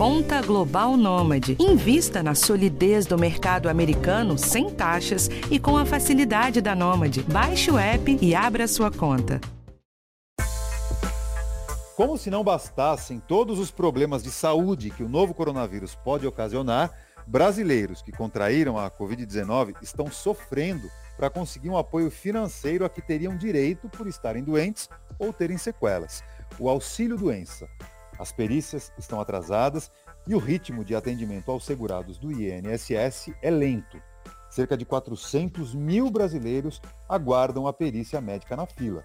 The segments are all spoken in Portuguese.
Conta Global Nômade. Invista na solidez do mercado americano sem taxas e com a facilidade da Nômade. Baixe o app e abra sua conta. Como se não bastassem todos os problemas de saúde que o novo coronavírus pode ocasionar, brasileiros que contraíram a Covid-19 estão sofrendo para conseguir um apoio financeiro a que teriam direito por estarem doentes ou terem sequelas. O auxílio doença. As perícias estão atrasadas e o ritmo de atendimento aos segurados do INSS é lento. Cerca de 400 mil brasileiros aguardam a perícia médica na fila.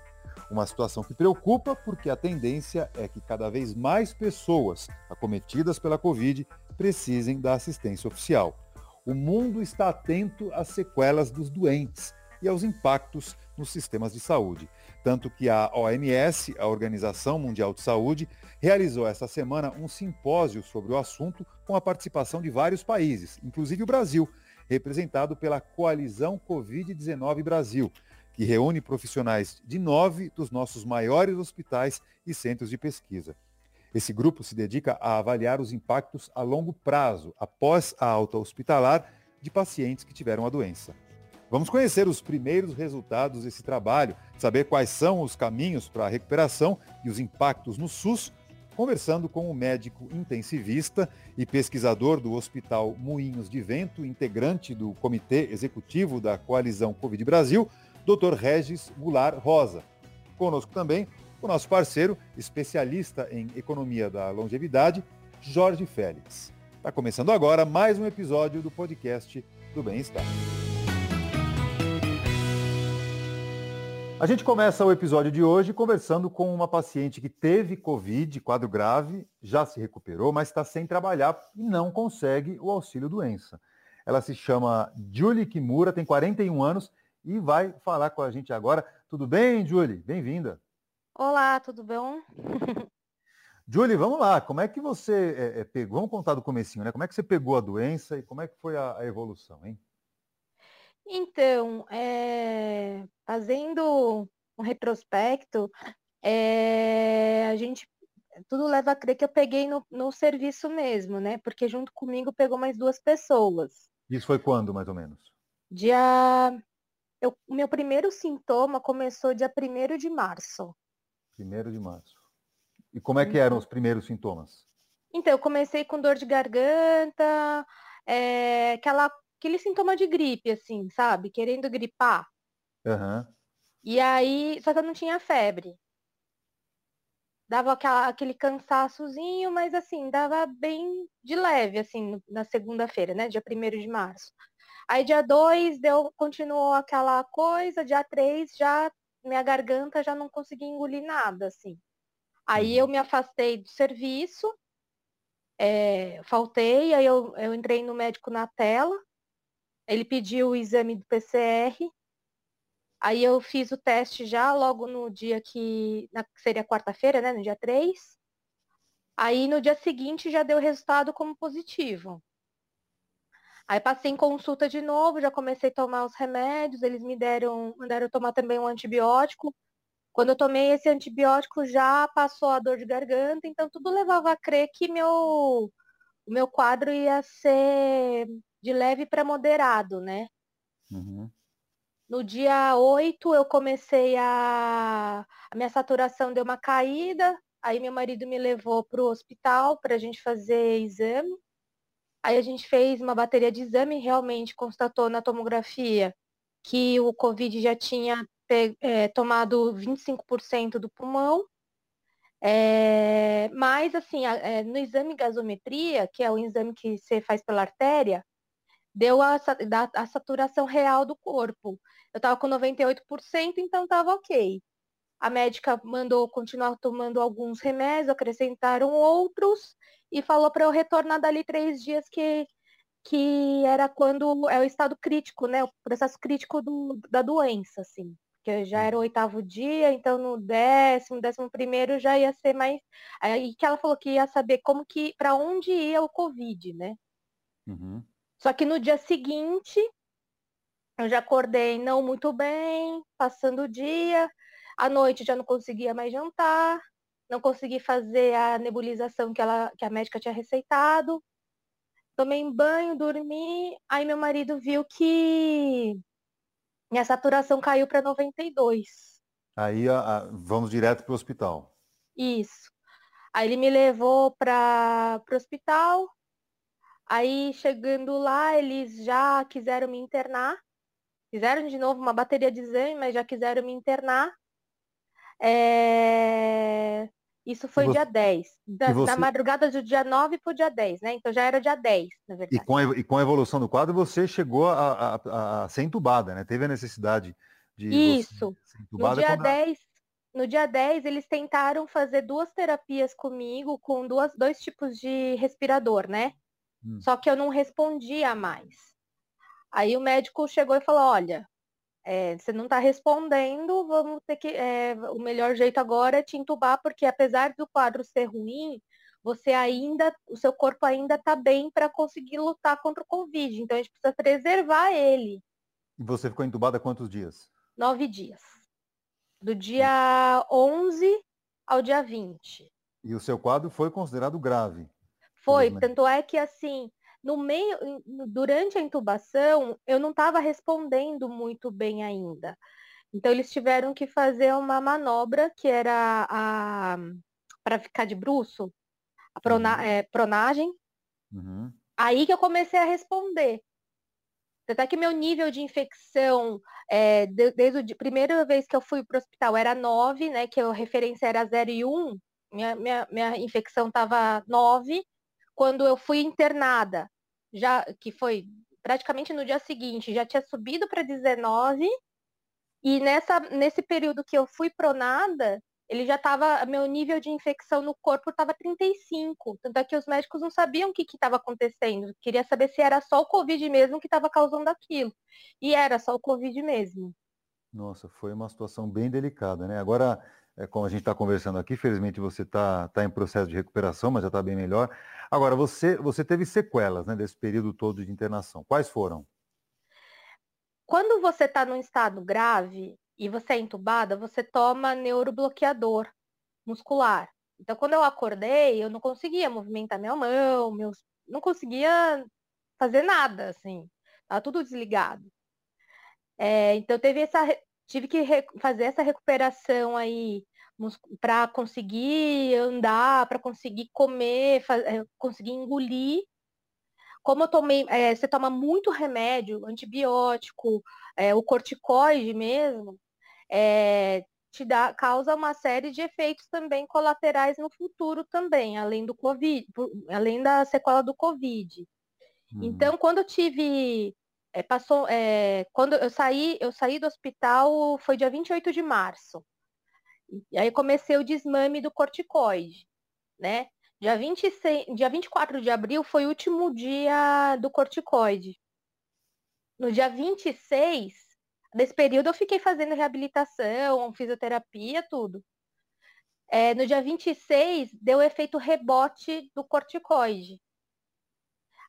Uma situação que preocupa porque a tendência é que cada vez mais pessoas acometidas pela Covid precisem da assistência oficial. O mundo está atento às sequelas dos doentes e aos impactos nos sistemas de saúde. Tanto que a OMS, a Organização Mundial de Saúde, realizou esta semana um simpósio sobre o assunto com a participação de vários países, inclusive o Brasil, representado pela Coalizão Covid-19 Brasil, que reúne profissionais de nove dos nossos maiores hospitais e centros de pesquisa. Esse grupo se dedica a avaliar os impactos a longo prazo, após a alta hospitalar, de pacientes que tiveram a doença. Vamos conhecer os primeiros resultados desse trabalho, saber quais são os caminhos para a recuperação e os impactos no SUS, conversando com o médico intensivista e pesquisador do Hospital Moinhos de Vento, integrante do Comitê Executivo da Coalizão Covid Brasil, Dr. Regis Goulart Rosa. Conosco também o nosso parceiro, especialista em economia da longevidade, Jorge Félix. Está começando agora mais um episódio do podcast do Bem-Estar. A gente começa o episódio de hoje conversando com uma paciente que teve Covid, quadro grave, já se recuperou, mas está sem trabalhar e não consegue o auxílio doença. Ela se chama Julie Kimura, tem 41 anos e vai falar com a gente agora. Tudo bem, Julie? Bem-vinda. Olá, tudo bom? Julie, vamos lá. Como é que você é, é, pegou? Vamos contar do comecinho, né? Como é que você pegou a doença e como é que foi a, a evolução, hein? Então, é, fazendo um retrospecto, é, a gente tudo leva a crer que eu peguei no, no serviço mesmo, né? Porque junto comigo pegou mais duas pessoas. Isso foi quando, mais ou menos? Dia eu, o meu primeiro sintoma começou dia 1 de março. 1 de março. E como é que eram os primeiros sintomas? Então, eu comecei com dor de garganta, é, aquela, aquele sintoma de gripe, assim, sabe? Querendo gripar. Uhum. E aí, só que eu não tinha febre. Dava aquela, aquele cansaçozinho, mas assim, dava bem de leve, assim, na segunda-feira, né? Dia 1 de março. Aí dia 2 deu, continuou aquela coisa, dia 3 já minha garganta já não conseguia engolir nada, assim. Aí eu uhum. me afastei do serviço, é, faltei, aí eu, eu entrei no médico na tela, ele pediu o exame do PCR, aí eu fiz o teste já logo no dia que, na, seria quarta-feira, né, no dia 3. Aí no dia seguinte já deu resultado como positivo. Aí passei em consulta de novo, já comecei a tomar os remédios, eles me deram, mandaram tomar também um antibiótico. Quando eu tomei esse antibiótico já passou a dor de garganta, então tudo levava a crer que meu, o meu quadro ia ser de leve para moderado, né? Uhum. No dia 8 eu comecei a. A minha saturação deu uma caída, aí meu marido me levou para o hospital para a gente fazer exame. Aí a gente fez uma bateria de exame e realmente constatou na tomografia que o Covid já tinha é, tomado 25% do pulmão. É, mas, assim, a, é, no exame gasometria, que é o exame que você faz pela artéria, deu a, a, saturação real do corpo. Eu estava com 98%, então estava ok. A médica mandou continuar tomando alguns remédios, acrescentaram outros e falou para eu retornar dali três dias que, que era quando é o estado crítico, né? O processo crítico do, da doença, assim. Que já era o oitavo dia, então no décimo, décimo primeiro já ia ser mais. Aí que ela falou que ia saber como que, para onde ia o Covid, né? Uhum. Só que no dia seguinte, eu já acordei não muito bem, passando o dia, à noite já não conseguia mais jantar. não consegui fazer a nebulização que, ela, que a médica tinha receitado. Tomei banho, dormi, aí meu marido viu que minha saturação caiu para 92. Aí a, a, vamos direto para o hospital. Isso. Aí ele me levou para o hospital. Aí chegando lá, eles já quiseram me internar. Fizeram de novo uma bateria de exame, mas já quiseram me internar. É... Isso foi você... dia 10. Da, você... Na madrugada do dia 9 para o dia 10, né? Então já era dia 10, na verdade. E com, a, e com a evolução do quadro, você chegou a, a, a ser entubada, né? Teve a necessidade de Isso. No dia, 10, no dia 10, eles tentaram fazer duas terapias comigo com duas, dois tipos de respirador, né? Hum. Só que eu não respondia mais. Aí o médico chegou e falou, olha, é, você não está respondendo, vamos ter que. É, o melhor jeito agora é te entubar, porque apesar do quadro ser ruim, você ainda, o seu corpo ainda está bem para conseguir lutar contra o Covid. Então a gente precisa preservar ele. E você ficou entubada quantos dias? Nove dias. Do dia 11 ao dia 20. E o seu quadro foi considerado grave? Foi, tanto é que assim, no meio, durante a intubação, eu não estava respondendo muito bem ainda. Então eles tiveram que fazer uma manobra que era a para ficar de bruço, a prona, uhum. é, pronagem. Uhum. Aí que eu comecei a responder. Até que meu nível de infecção, é, desde a primeira vez que eu fui para o hospital era 9, né? Que a referência era 0 e 1, minha, minha, minha infecção estava 9. Quando eu fui internada, já que foi praticamente no dia seguinte, já tinha subido para 19 e nessa nesse período que eu fui pronada, ele já estava, meu nível de infecção no corpo estava 35. Tanto é que os médicos não sabiam o que estava acontecendo. Queria saber se era só o Covid mesmo que estava causando aquilo. E era só o Covid mesmo. Nossa, foi uma situação bem delicada, né? Agora, é, como a gente está conversando aqui, felizmente você está tá em processo de recuperação, mas já está bem melhor. Agora, você, você teve sequelas né, desse período todo de internação. Quais foram? Quando você está num estado grave e você é entubada, você toma neurobloqueador muscular. Então, quando eu acordei, eu não conseguia movimentar minha mão, meus... não conseguia fazer nada, assim. Tava tudo desligado. É, então, teve essa, tive que fazer essa recuperação aí para conseguir andar, para conseguir comer, eh, conseguir engolir. Como eu tomei, é, você toma muito remédio, antibiótico, é, o corticoide mesmo, é, te dá, causa uma série de efeitos também colaterais no futuro também, além do Covid, além da sequela do Covid. Hum. Então, quando eu tive é, passou, é, quando eu saí, eu saí do hospital, foi dia 28 de março. E aí comecei o desmame do corticoide, né? Dia, 26, dia 24 de abril foi o último dia do corticoide. No dia 26, nesse período eu fiquei fazendo reabilitação, fisioterapia, tudo. É, no dia 26, deu efeito rebote do corticoide.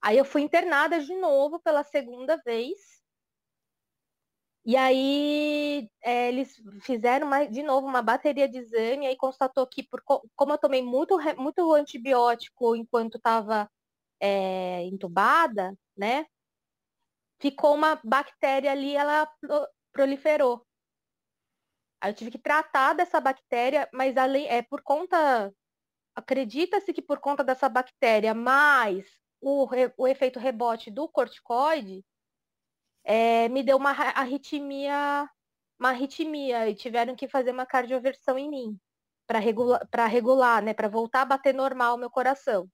Aí eu fui internada de novo pela segunda vez. E aí é, eles fizeram uma, de novo uma bateria de exame, e aí constatou que por, como eu tomei muito, muito antibiótico enquanto estava é, entubada, né? Ficou uma bactéria ali, ela proliferou. Aí eu tive que tratar dessa bactéria, mas além, é por conta, acredita-se que por conta dessa bactéria, mais o, o efeito rebote do corticoide é, me deu uma arritmia, uma arritmia e tiveram que fazer uma cardioversão em mim para regular, para regular, né, para voltar a bater normal o meu coração.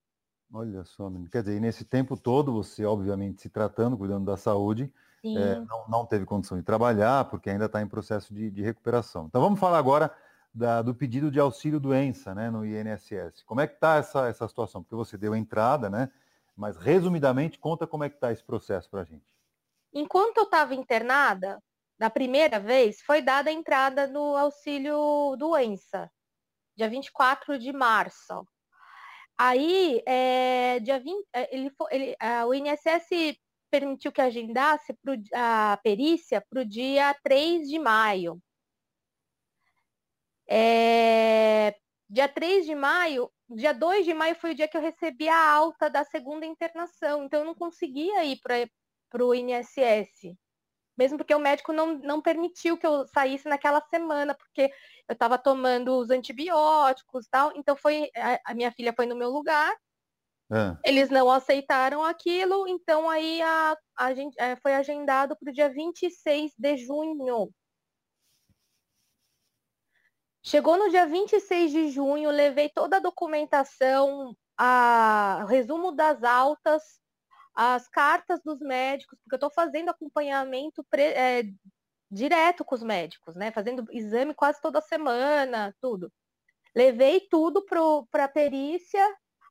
Olha só, quer dizer, nesse tempo todo você, obviamente, se tratando, cuidando da saúde, é, não, não, teve condição de trabalhar porque ainda está em processo de, de, recuperação. Então vamos falar agora da, do pedido de auxílio doença, né, no INSS. Como é que está essa, essa situação? Porque você deu entrada, né? Mas, resumidamente, conta como é que está esse processo para a gente. Enquanto eu estava internada, da primeira vez, foi dada a entrada no auxílio doença, dia 24 de março. Aí, é, dia 20, é, ele, ele, o INSS permitiu que agendasse pro, a perícia para o dia 3 de maio. É, Dia 3 de maio, dia 2 de maio foi o dia que eu recebi a alta da segunda internação, então eu não conseguia ir para o INSS. Mesmo porque o médico não, não permitiu que eu saísse naquela semana, porque eu estava tomando os antibióticos tal. Então foi a, a minha filha foi no meu lugar. É. Eles não aceitaram aquilo, então aí a, a gente, é, foi agendado para o dia 26 de junho. Chegou no dia 26 de junho, levei toda a documentação, a, resumo das altas, as cartas dos médicos, porque eu estou fazendo acompanhamento pre, é, direto com os médicos, né? Fazendo exame quase toda semana, tudo. Levei tudo para a perícia.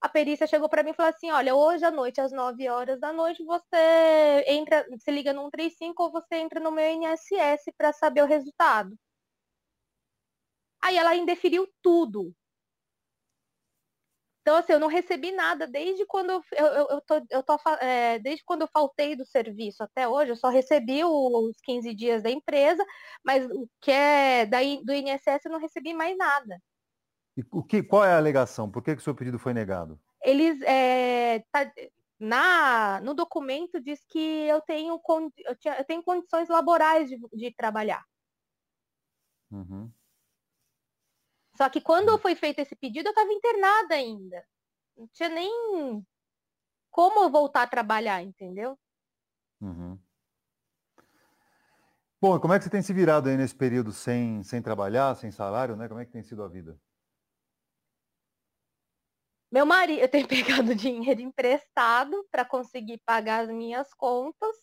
A perícia chegou para mim e falou assim: olha, hoje à noite, às 9 horas da noite, você entra, se liga no 135 ou você entra no meu INSS para saber o resultado. Aí ela indeferiu tudo. Então, assim, eu não recebi nada desde quando eu, eu, eu tô, eu tô é, desde quando eu faltei do serviço até hoje, eu só recebi os 15 dias da empresa, mas o que é daí do INSS eu não recebi mais nada. E o que, qual é a alegação? Por que, que o seu pedido foi negado? Eles é, tá, na, no documento diz que eu tenho, eu, tinha, eu tenho condições laborais de, de trabalhar. Uhum. Só que quando foi feito esse pedido, eu estava internada ainda. Não tinha nem como eu voltar a trabalhar, entendeu? Uhum. Bom, como é que você tem se virado aí nesse período sem, sem trabalhar, sem salário, né? Como é que tem sido a vida? Meu marido, eu tenho pegado dinheiro emprestado para conseguir pagar as minhas contas,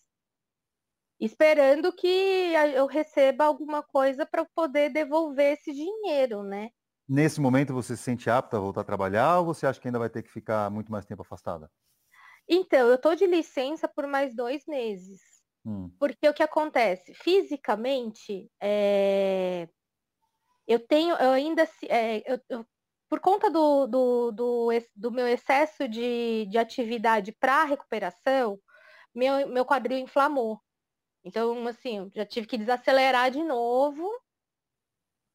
esperando que eu receba alguma coisa para poder devolver esse dinheiro, né? Nesse momento você se sente apta a voltar a trabalhar ou você acha que ainda vai ter que ficar muito mais tempo afastada? Então, eu estou de licença por mais dois meses. Hum. Porque o que acontece? Fisicamente, é... eu tenho, eu ainda, é, eu, eu, por conta do, do, do, do, meu excesso de, de atividade para recuperação, meu, meu quadril inflamou. Então, assim, já tive que desacelerar de novo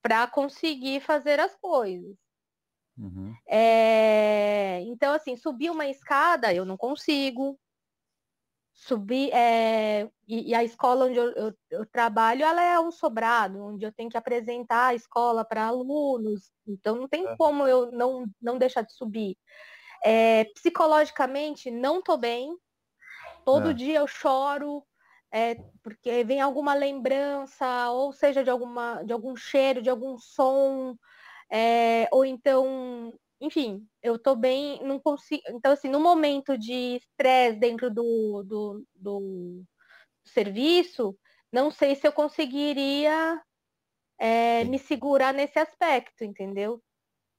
para conseguir fazer as coisas. Uhum. É, então, assim, subir uma escada eu não consigo. Subir, é, e, e, a escola onde eu, eu, eu, trabalho, ela é um sobrado, onde eu tenho que apresentar a escola para alunos, então não tem é. como eu não, não deixar de subir. É, psicologicamente, não estou bem, todo é. dia eu choro, é, porque vem alguma lembrança, ou seja, de, alguma, de algum cheiro, de algum som, é, ou então, enfim, eu tô bem, não consigo. Então, assim, no momento de estresse dentro do, do, do, serviço, não sei se eu conseguiria é, me segurar nesse aspecto, entendeu?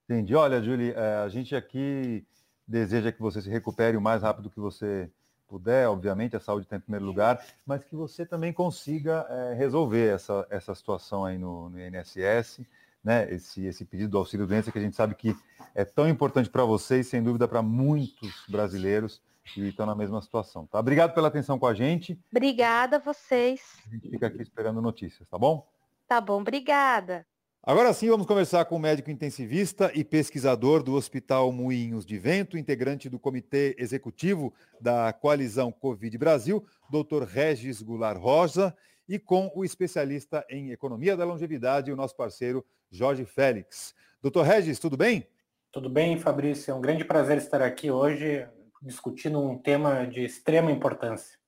Entendi. Olha, Julie, é, a gente aqui deseja que você se recupere o mais rápido que você puder, obviamente, a saúde está em primeiro lugar, mas que você também consiga é, resolver essa, essa situação aí no, no INSS, né? Esse, esse pedido do auxílio doença que a gente sabe que é tão importante para vocês, sem dúvida para muitos brasileiros que estão na mesma situação. Tá? Obrigado pela atenção com a gente. Obrigada a vocês. A gente fica aqui esperando notícias, tá bom? Tá bom, obrigada. Agora sim, vamos conversar com o médico intensivista e pesquisador do Hospital Moinhos de Vento, integrante do Comitê Executivo da Coalizão Covid Brasil, Dr. Regis Goulart Rosa, e com o especialista em Economia da Longevidade, o nosso parceiro Jorge Félix. Doutor Regis, tudo bem? Tudo bem, Fabrício. É um grande prazer estar aqui hoje discutindo um tema de extrema importância.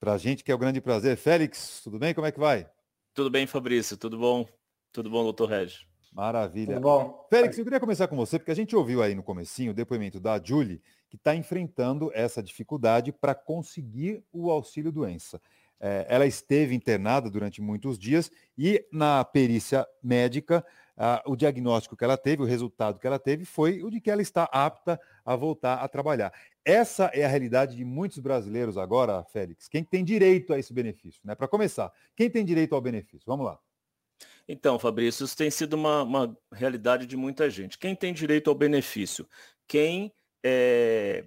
Para a gente que é o um grande prazer. Félix, tudo bem? Como é que vai? Tudo bem, Fabrício. Tudo bom? Tudo bom, doutor Regis? Maravilha. Tudo bom. Félix, eu queria começar com você, porque a gente ouviu aí no comecinho o depoimento da Julie, que está enfrentando essa dificuldade para conseguir o auxílio doença. É, ela esteve internada durante muitos dias e na perícia médica, o diagnóstico que ela teve, o resultado que ela teve foi o de que ela está apta a voltar a trabalhar. Essa é a realidade de muitos brasileiros agora, Félix. Quem tem direito a esse benefício? Né? Para começar, quem tem direito ao benefício? Vamos lá. Então, Fabrício, isso tem sido uma, uma realidade de muita gente. Quem tem direito ao benefício? Quem é,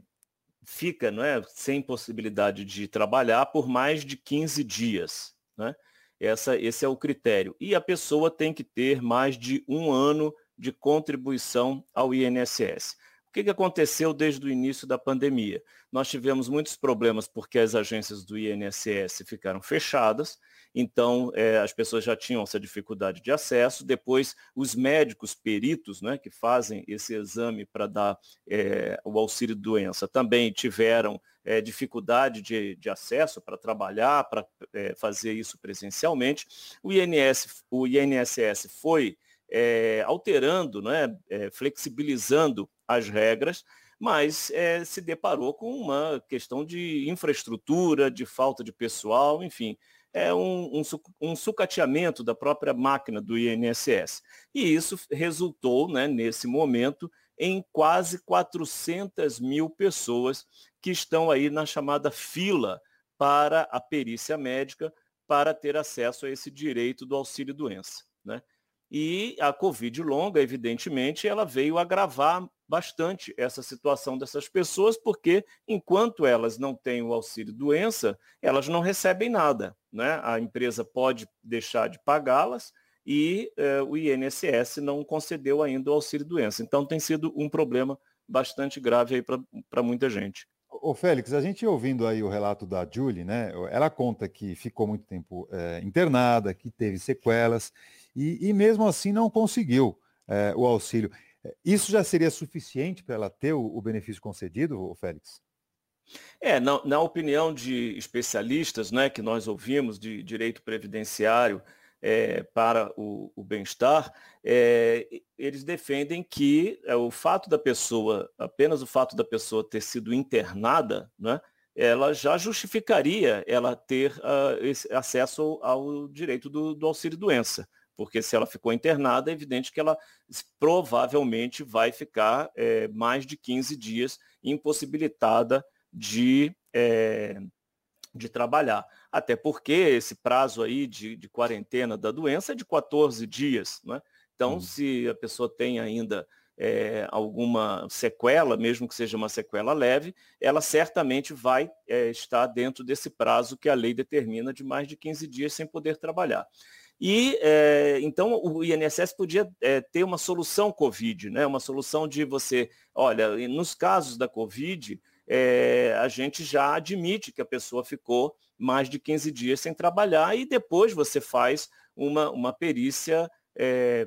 fica não é, sem possibilidade de trabalhar por mais de 15 dias. Né? Essa, esse é o critério. E a pessoa tem que ter mais de um ano de contribuição ao INSS. O que, que aconteceu desde o início da pandemia? Nós tivemos muitos problemas porque as agências do INSS ficaram fechadas, então é, as pessoas já tinham essa dificuldade de acesso. Depois, os médicos peritos né, que fazem esse exame para dar é, o auxílio doença também tiveram é, dificuldade de, de acesso para trabalhar, para é, fazer isso presencialmente. O, INS, o INSS foi é, alterando, né, é, flexibilizando as regras, mas é, se deparou com uma questão de infraestrutura, de falta de pessoal, enfim, é um, um, um sucateamento da própria máquina do INSS. E isso resultou, né, nesse momento, em quase 400 mil pessoas que estão aí na chamada fila para a perícia médica para ter acesso a esse direito do auxílio-doença. Né? E a Covid longa, evidentemente, ela veio agravar bastante essa situação dessas pessoas, porque enquanto elas não têm o auxílio doença, elas não recebem nada. Né? A empresa pode deixar de pagá-las e eh, o INSS não concedeu ainda o auxílio doença. Então tem sido um problema bastante grave para muita gente. Ô Félix, a gente ouvindo aí o relato da Julie, né? Ela conta que ficou muito tempo é, internada, que teve sequelas e, e, mesmo assim não conseguiu é, o auxílio. Isso já seria suficiente para ela ter o, o benefício concedido, Félix? É, na, na, opinião de especialistas né, que nós ouvimos de direito previdenciário é, para o, o bem-estar, é, eles defendem que é, o fato da pessoa, apenas o fato da pessoa ter sido internada, né, ela já justificaria ela ter uh, acesso ao direito do, do auxílio-doença porque se ela ficou internada, é evidente que ela provavelmente vai ficar é, mais de 15 dias impossibilitada de, é, de trabalhar. Até porque esse prazo aí de, de, quarentena da doença é de 14 dias. Né? Então, hum. se a pessoa tem ainda é, alguma sequela, mesmo que seja uma sequela leve, ela certamente vai estar dentro desse prazo que a lei determina de mais de 15 dias sem poder trabalhar. E é, então o INSS podia é, ter uma solução Covid, né? uma solução de você, olha, nos casos da Covid, é, a gente já admite que a pessoa ficou mais de 15 dias sem trabalhar e depois você faz uma, uma perícia,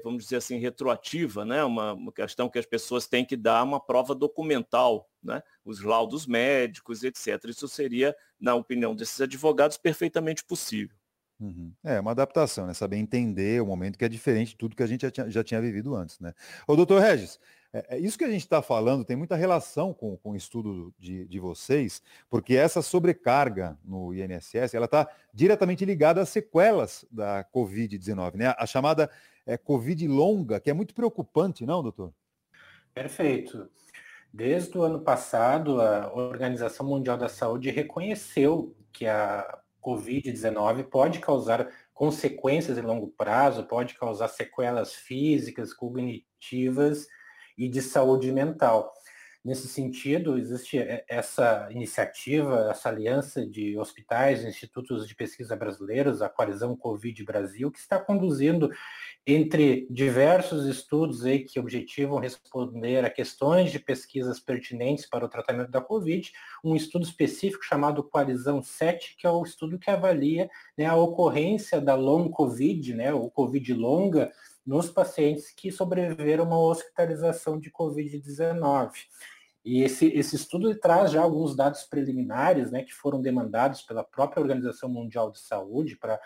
vamos dizer assim, retroativa, né? Uma, uma, questão que as pessoas têm que dar uma prova documental, né? os laudos médicos, etc. Isso seria, na opinião desses advogados, perfeitamente possível. Uhum. É uma adaptação, né? Saber entender o momento que é diferente de tudo que a gente já tinha, já tinha vivido antes, né? Ô, doutor Regis, é, é isso que a gente está falando tem muita relação com, com o estudo de, de vocês, porque essa sobrecarga no INSS, ela está diretamente ligada às sequelas da Covid-19, né? A chamada é, Covid longa, que é muito preocupante, não, doutor? Perfeito. Desde o ano passado, a Organização Mundial da Saúde reconheceu que a Covid-19 pode causar consequências em longo prazo, pode causar sequelas físicas, cognitivas e de saúde mental. Nesse sentido, existe essa iniciativa, essa aliança de hospitais, institutos de pesquisa brasileiros, a Coalizão Covid Brasil, que está conduzindo entre diversos estudos aí que objetivam responder a questões de pesquisas pertinentes para o tratamento da Covid, um estudo específico chamado Coalizão 7, que é o estudo que avalia né, a ocorrência da long Covid, né, ou Covid longa, nos pacientes que sobreviveram a uma hospitalização de Covid-19. E esse, esse estudo traz já alguns dados preliminares né, que foram demandados pela própria Organização Mundial de Saúde para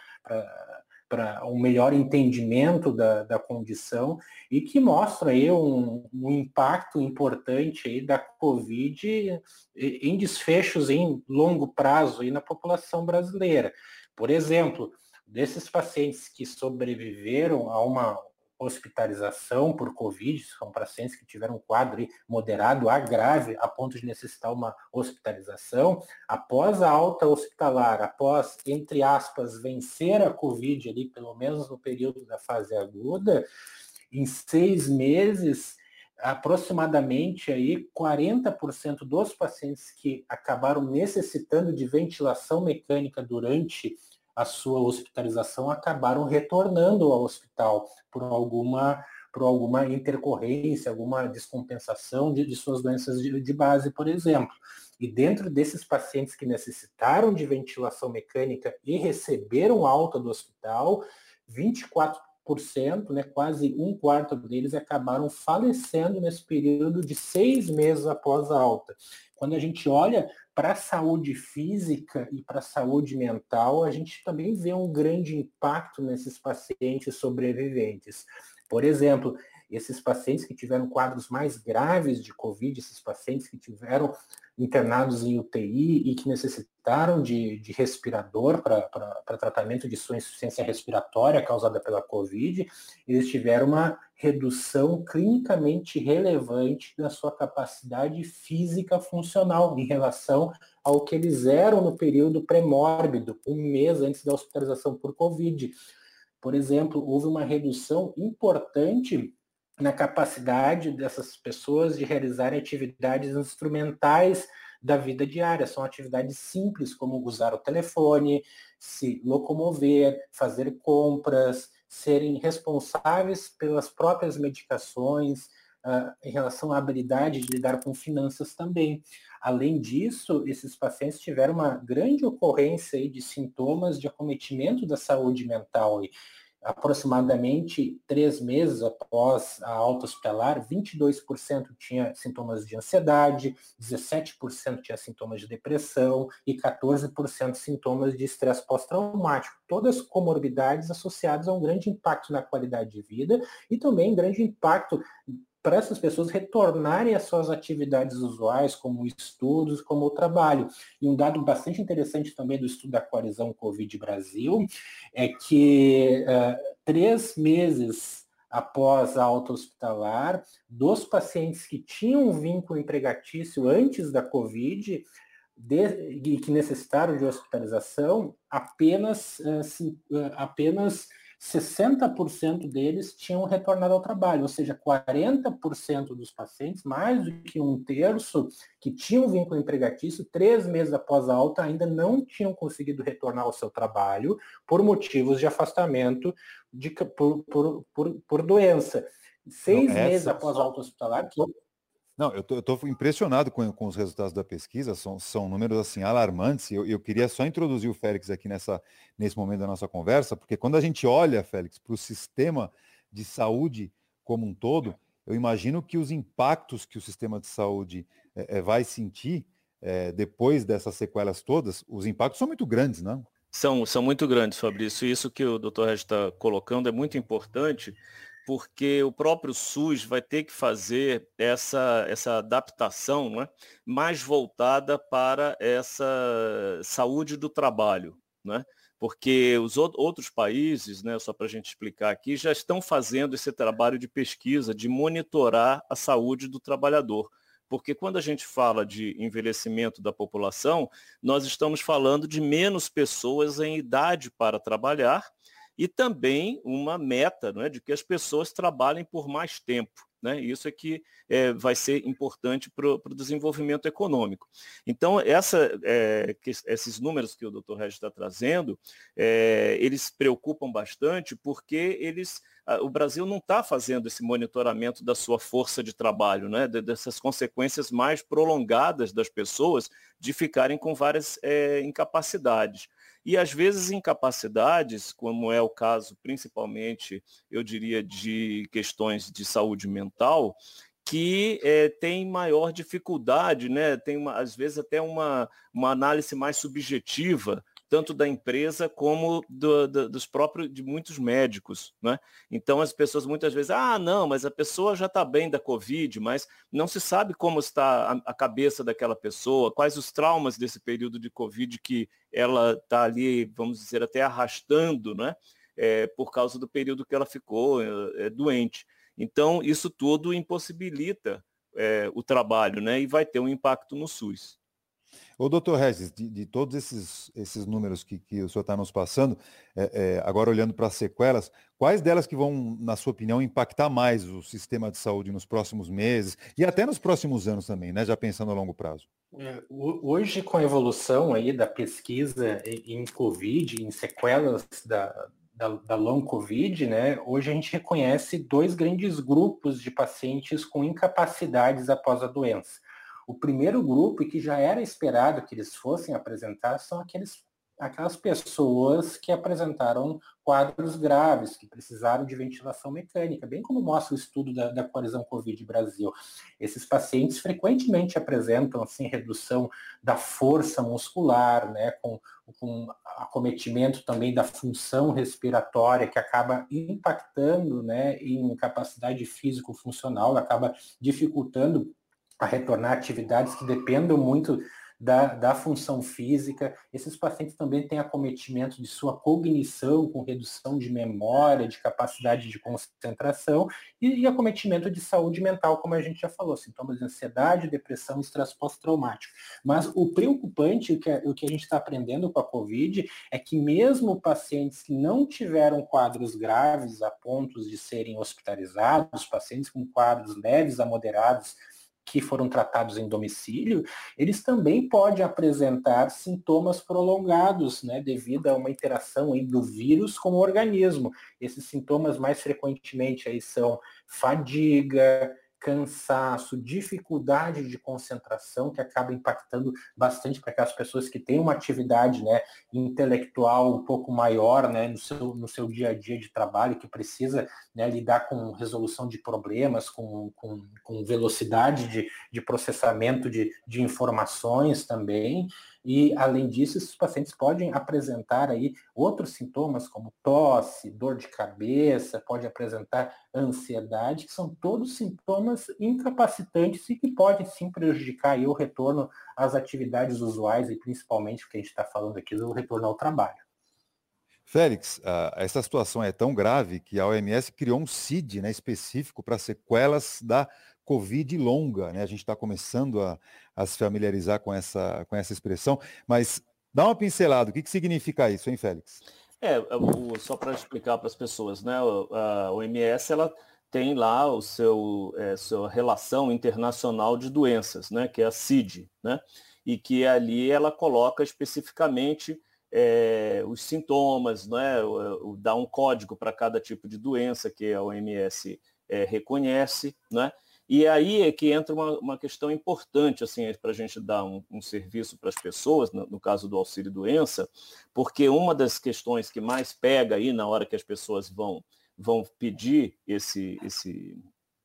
para um melhor entendimento da, da condição e que mostra aí um, um impacto importante aí da Covid em desfechos em longo prazo aí na população brasileira. Por exemplo, desses pacientes que sobreviveram a uma hospitalização por Covid, são pacientes que tiveram um quadro moderado a grave, a ponto de necessitar uma hospitalização, após a alta hospitalar, após, entre aspas, vencer a Covid ali, pelo menos no período da fase aguda, em seis meses, aproximadamente aí 40% dos pacientes que acabaram necessitando de ventilação mecânica durante a sua hospitalização acabaram retornando ao hospital por alguma por alguma intercorrência, alguma descompensação de, de suas doenças de, de base, por exemplo. E dentro desses pacientes que necessitaram de ventilação mecânica e receberam alta do hospital, 24% né, quase um quarto deles acabaram falecendo nesse período de seis meses após a alta. Quando a gente olha para a saúde física e para a saúde mental, a gente também vê um grande impacto nesses pacientes sobreviventes. Por exemplo, esses pacientes que tiveram quadros mais graves de Covid, esses pacientes que tiveram internados em UTI e que necessitaram de, de respirador para tratamento de sua insuficiência respiratória causada pela Covid, eles tiveram uma redução clinicamente relevante da sua capacidade física funcional em relação ao que eles eram no período pré-mórbido, um mês antes da hospitalização por Covid. Por exemplo, houve uma redução importante na capacidade dessas pessoas de realizarem atividades instrumentais da vida diária. São atividades simples, como usar o telefone, se locomover, fazer compras, serem responsáveis pelas próprias medicações, uh, em relação à habilidade de lidar com finanças também. Além disso, esses pacientes tiveram uma grande ocorrência de sintomas de acometimento da saúde mental aproximadamente três meses após a alta hospitalar, 22% tinha sintomas de ansiedade, 17% tinha sintomas de depressão e 14% sintomas de estresse pós-traumático. Todas comorbidades associadas a um grande impacto na qualidade de vida e também grande impacto para essas pessoas retornarem às suas atividades usuais, como estudos, como o trabalho. E um dado bastante interessante também do estudo da coalizão Covid Brasil é que uh, três meses após a alta hospitalar, dos pacientes que tinham vínculo empregatício antes da Covid, de, que necessitaram de hospitalização, apenas, uh, apenas 60% deles tinham retornado ao trabalho, ou seja, 40% dos pacientes, mais do que um terço, que tinham vínculo empregatício, três meses após a alta, ainda não tinham conseguido retornar ao seu trabalho por motivos de afastamento de, por, por, por, por doença. Seis não, meses após a alta hospitalar, que não, eu estou impressionado com, com, os resultados da pesquisa, são, são números assim alarmantes. Eu, eu queria só introduzir o Félix aqui nessa, nesse momento da nossa conversa, porque quando a gente olha, Félix, para o sistema de saúde como um todo, eu imagino que os impactos que o sistema de saúde é, é, vai sentir é, depois dessas sequelas todas, os impactos são muito grandes, não? São, são muito grandes, Fabrício. Isso que o doutor Regis está colocando é muito importante, porque o próprio SUS vai ter que fazer essa, essa adaptação né, mais voltada para essa saúde do trabalho. Né? Porque os outros países, né, só para a gente explicar aqui, já estão fazendo esse trabalho de pesquisa, de monitorar a saúde do trabalhador. Porque quando a gente fala de envelhecimento da população, nós estamos falando de menos pessoas em idade para trabalhar e também uma meta né, de que as pessoas trabalhem por mais tempo. Né? Isso é que é, vai ser importante para o desenvolvimento econômico. Então, essa, é, que, esses números que o Dr. Regis está trazendo, é, eles preocupam bastante porque eles, o Brasil não está fazendo esse monitoramento da sua força de trabalho, né? dessas consequências mais prolongadas das pessoas de ficarem com várias é, incapacidades. E às vezes incapacidades, como é o caso principalmente, eu diria, de questões de saúde mental, que é, tem maior dificuldade, né? tem uma, às vezes até uma, uma análise mais subjetiva tanto da empresa como do, do, dos próprios de muitos médicos, né? Então as pessoas muitas vezes, ah, não, mas a pessoa já está bem da Covid, mas não se sabe como está a, a, cabeça daquela pessoa, quais os traumas desse período de Covid que ela está ali, vamos dizer, até arrastando, né? É, por causa do período que ela ficou é, é, doente. Então isso tudo impossibilita é, o trabalho, né? E vai ter um impacto no SUS. O doutor Regis, de, de, todos esses, esses números que, que o senhor está nos passando, é, é, agora olhando para as sequelas, quais delas que vão, na sua opinião, impactar mais o sistema de saúde nos próximos meses e até nos próximos anos também, né? Já pensando a longo prazo? É, hoje, com a evolução aí da pesquisa em Covid, em sequelas da, da, da long COVID, né, hoje a gente reconhece dois grandes grupos de pacientes com incapacidades após a doença. O primeiro grupo, e que já era esperado que eles fossem apresentar, são aqueles aquelas pessoas que apresentaram quadros graves, que precisaram de ventilação mecânica, bem como mostra o estudo da, da coalizão Covid Brasil. Esses pacientes frequentemente apresentam assim, redução da força muscular, né, com, com acometimento também da função respiratória, que acaba impactando né, em capacidade físico-funcional, acaba dificultando a retornar atividades que dependam muito da, da função física. Esses pacientes também têm acometimento de sua cognição, com redução de memória, de capacidade de concentração e, e acometimento de saúde mental, como a gente já falou, sintomas de ansiedade, depressão, estresse pós-traumático. Mas o preocupante, o que, o que a gente está aprendendo com a COVID, é que mesmo pacientes que não tiveram quadros graves a pontos de serem hospitalizados, pacientes com quadros leves a moderados, que foram tratados em domicílio, eles também podem apresentar sintomas prolongados, né, devido a uma interação do vírus com o organismo. Esses sintomas mais frequentemente aí são fadiga, cansaço, dificuldade de concentração que acaba impactando bastante para aquelas pessoas que têm uma atividade né, intelectual um pouco maior né, no, seu, no seu dia a dia de trabalho, que precisa né, lidar com resolução de problemas, com, com, com velocidade de, de processamento de, de informações também. E, além disso, esses pacientes podem apresentar aí outros sintomas, como tosse, dor de cabeça, pode apresentar ansiedade, que são todos sintomas incapacitantes e que podem sim prejudicar aí o retorno às atividades usuais e principalmente o que a gente está falando aqui do retorno ao trabalho. Félix, essa situação é tão grave que a OMS criou um CID né, específico para sequelas da Covid longa, né? A gente está começando a, a, se familiarizar com essa, com essa expressão, mas dá uma pincelada, o que, que significa isso, hein, Félix? É, o, só para explicar para as pessoas, né? A OMS ela tem lá o seu é, sua relação internacional de doenças, né? Que é a CID, né? E que ali ela coloca especificamente é, os sintomas, né? dá um código para cada tipo de doença que a OMS é, reconhece, né? E aí é que entra uma, uma questão importante assim, para a gente dar um, um serviço para as pessoas, no, no, caso do auxílio doença, porque uma das questões que mais pega aí na hora que as pessoas vão, vão pedir esse, esse,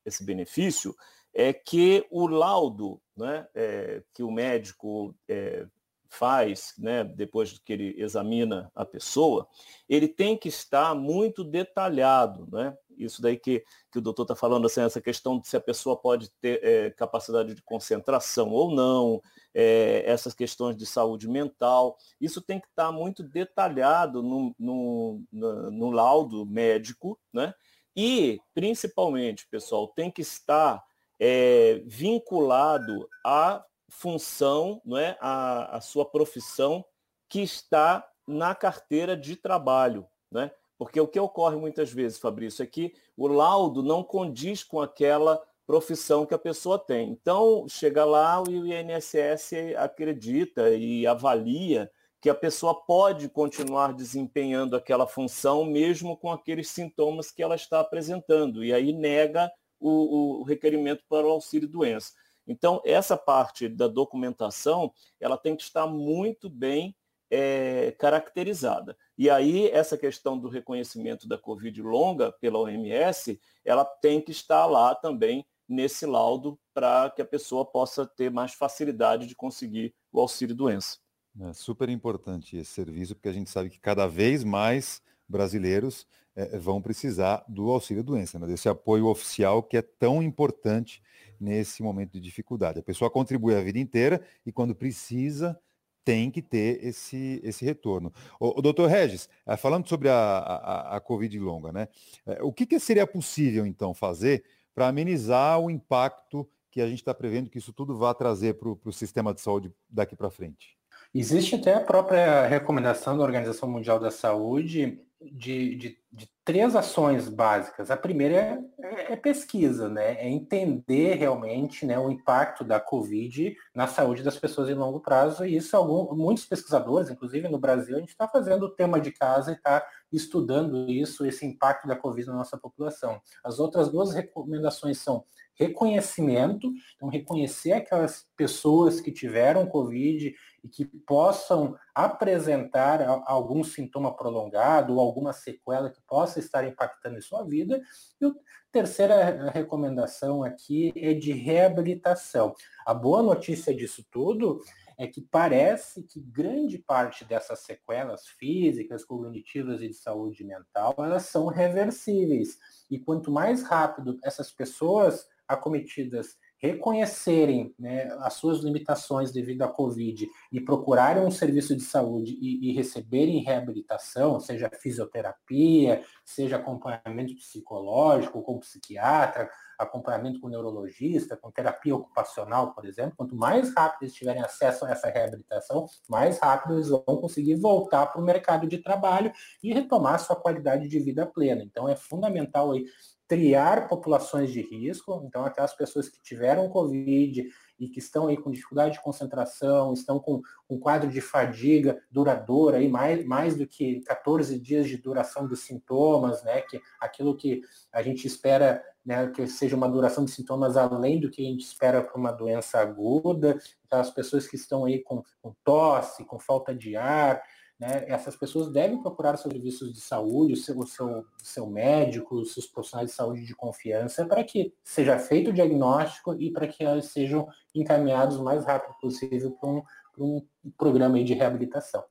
esse benefício é que o laudo né, é, que o médico é, faz, né, depois que ele examina a pessoa, ele tem que estar muito detalhado, né? Isso daí que, que o doutor está falando, assim, essa questão de se a pessoa pode ter é, capacidade de concentração ou não, é, essas questões de saúde mental, isso tem que estar muito detalhado no, no, no, no laudo médico, né? E, principalmente, pessoal, tem que estar é, vinculado a função, não é, a, a sua profissão que está na carteira de trabalho, né? Porque o que ocorre muitas vezes, Fabrício, é que o laudo não condiz com aquela profissão que a pessoa tem. Então, chega lá, o INSS acredita e avalia que a pessoa pode continuar desempenhando aquela função mesmo com aqueles sintomas que ela está apresentando, e aí nega o, o requerimento para o auxílio doença. Então, essa parte da documentação, ela tem que estar muito bem é, caracterizada. E aí, essa questão do reconhecimento da Covid longa pela OMS, ela tem que estar lá também nesse laudo para que a pessoa possa ter mais facilidade de conseguir o auxílio doença. É super importante esse serviço, porque a gente sabe que cada vez mais brasileiros é, vão precisar do auxílio doença, né? desse apoio oficial que é tão importante nesse momento de dificuldade. A pessoa contribui a vida inteira e quando precisa, tem que ter esse, esse retorno. O, o doutor Regis, eh, falando sobre a, a, a Covid longa, né? Eh, o que, que seria possível, então, fazer para amenizar o impacto que a gente está prevendo que isso tudo vá trazer para o sistema de saúde daqui para frente? Existe até a própria recomendação da Organização Mundial da Saúde de, de, de, três ações básicas. A primeira é, é, é, pesquisa, né? É entender realmente né, o impacto da Covid na saúde das pessoas em longo prazo. E isso algum, muitos pesquisadores, inclusive no Brasil, a gente está fazendo o tema de casa e está estudando isso, esse impacto da Covid na nossa população. As outras duas recomendações são reconhecimento, então reconhecer aquelas pessoas que tiveram Covid e que possam apresentar algum sintoma prolongado ou alguma sequela que possa estar impactando em sua vida. E a terceira recomendação aqui é de reabilitação. A boa notícia disso tudo é que parece que grande parte dessas sequelas físicas, cognitivas e de saúde mental, elas são reversíveis. E quanto mais rápido essas pessoas acometidas reconhecerem né, as suas limitações devido à Covid e procurarem um serviço de saúde e, e, receberem reabilitação, seja fisioterapia, seja acompanhamento psicológico com psiquiatra, acompanhamento com neurologista, com terapia ocupacional, por exemplo, quanto mais rápido eles tiverem acesso a essa reabilitação, mais rápido eles vão conseguir voltar para o mercado de trabalho e retomar sua qualidade de vida plena. Então é fundamental aí triar populações de risco, então aquelas pessoas que tiveram Covid e que estão aí com dificuldade de concentração, estão com um quadro de fadiga duradoura, aí mais, mais do que 14 dias de duração dos sintomas, né, que aquilo que a gente espera né, que seja uma duração de sintomas além do que a gente espera para uma doença aguda, aquelas pessoas que estão aí com, com tosse, com falta de ar, né, essas pessoas devem procurar serviços de saúde, o seu, seu, seu médico, os seus profissionais de saúde de confiança, para que seja feito o diagnóstico e para que elas sejam encaminhados o mais rápido possível para um, um programa de reabilitação.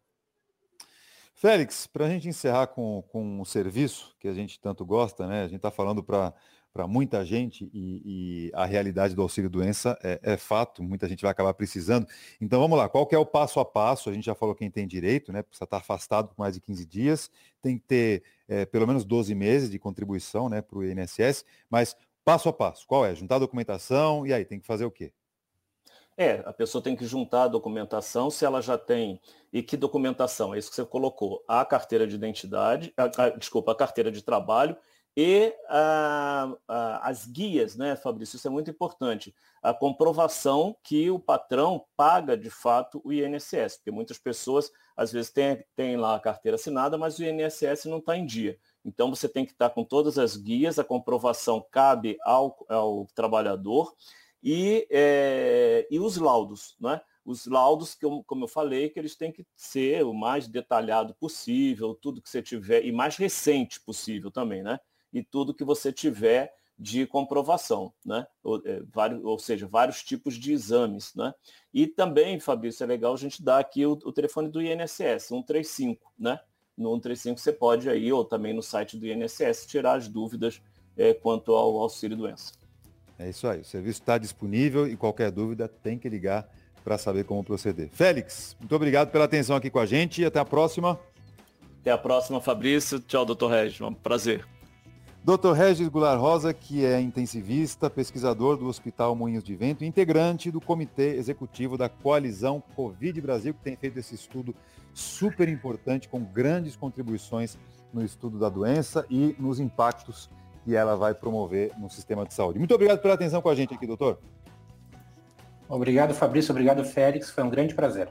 Félix, para a gente encerrar com, com o serviço que a gente tanto gosta, né? A gente está falando para para muita gente e, e, a realidade do auxílio doença é, é, fato, muita gente vai acabar precisando. Então vamos lá, qual que é o passo a passo? A gente já falou quem tem direito, né? Precisa estar afastado por mais de 15 dias, tem que ter é, pelo menos 12 meses de contribuição né, para o INSS, mas passo a passo, qual é? Juntar documentação e aí tem que fazer o quê? É, a pessoa tem que juntar a documentação, se ela já tem. E que documentação? É isso que você colocou. A carteira de identidade, a, a, desculpa, a carteira de trabalho e ah, ah, as guias, né, Fabrício? Isso é muito importante. A comprovação que o patrão paga de fato o INSS, porque muitas pessoas às vezes têm, têm lá a carteira assinada, mas o INSS não está em dia. Então você tem que estar com todas as guias, a comprovação cabe ao, ao trabalhador e, é, e os laudos, né? Os laudos, que eu, como eu falei, que eles têm que ser o mais detalhado possível, tudo que você tiver, e mais recente possível também, né? E tudo que você tiver de comprovação, né? Ou, é, vários, ou, seja, vários tipos de exames. Né? E também, Fabrício, é legal a gente dar aqui o, o telefone do INSS, 135, né? No 135 você pode aí, ou também no site do INSS, tirar as dúvidas é, quanto ao auxílio doença. É isso aí, o serviço está disponível e qualquer dúvida tem que ligar para saber como proceder. Félix, muito obrigado pela atenção aqui com a gente e até a próxima. Até a próxima, Fabrício. Tchau, doutor Regis. Um prazer. Dr. Regis Goulart Rosa, que é intensivista, pesquisador do Hospital Moinhos de Vento, integrante do Comitê Executivo da Coalizão Covid Brasil, que tem feito esse estudo super importante, com grandes contribuições no estudo da doença e nos impactos que ela vai promover no sistema de saúde. Muito obrigado pela atenção com a gente aqui, doutor. Obrigado, Fabrício. Obrigado, Félix. Foi um grande prazer.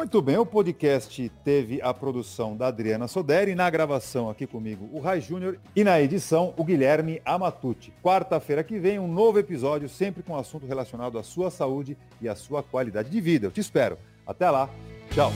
Muito bem, o podcast teve a produção da Adriana Soderi, na gravação aqui comigo o Rai Júnior e na edição o Guilherme Amatucci. Quarta-feira que vem um novo episódio, sempre com assunto relacionado à sua saúde e à sua qualidade de vida. Eu te espero. Até lá. Tchau.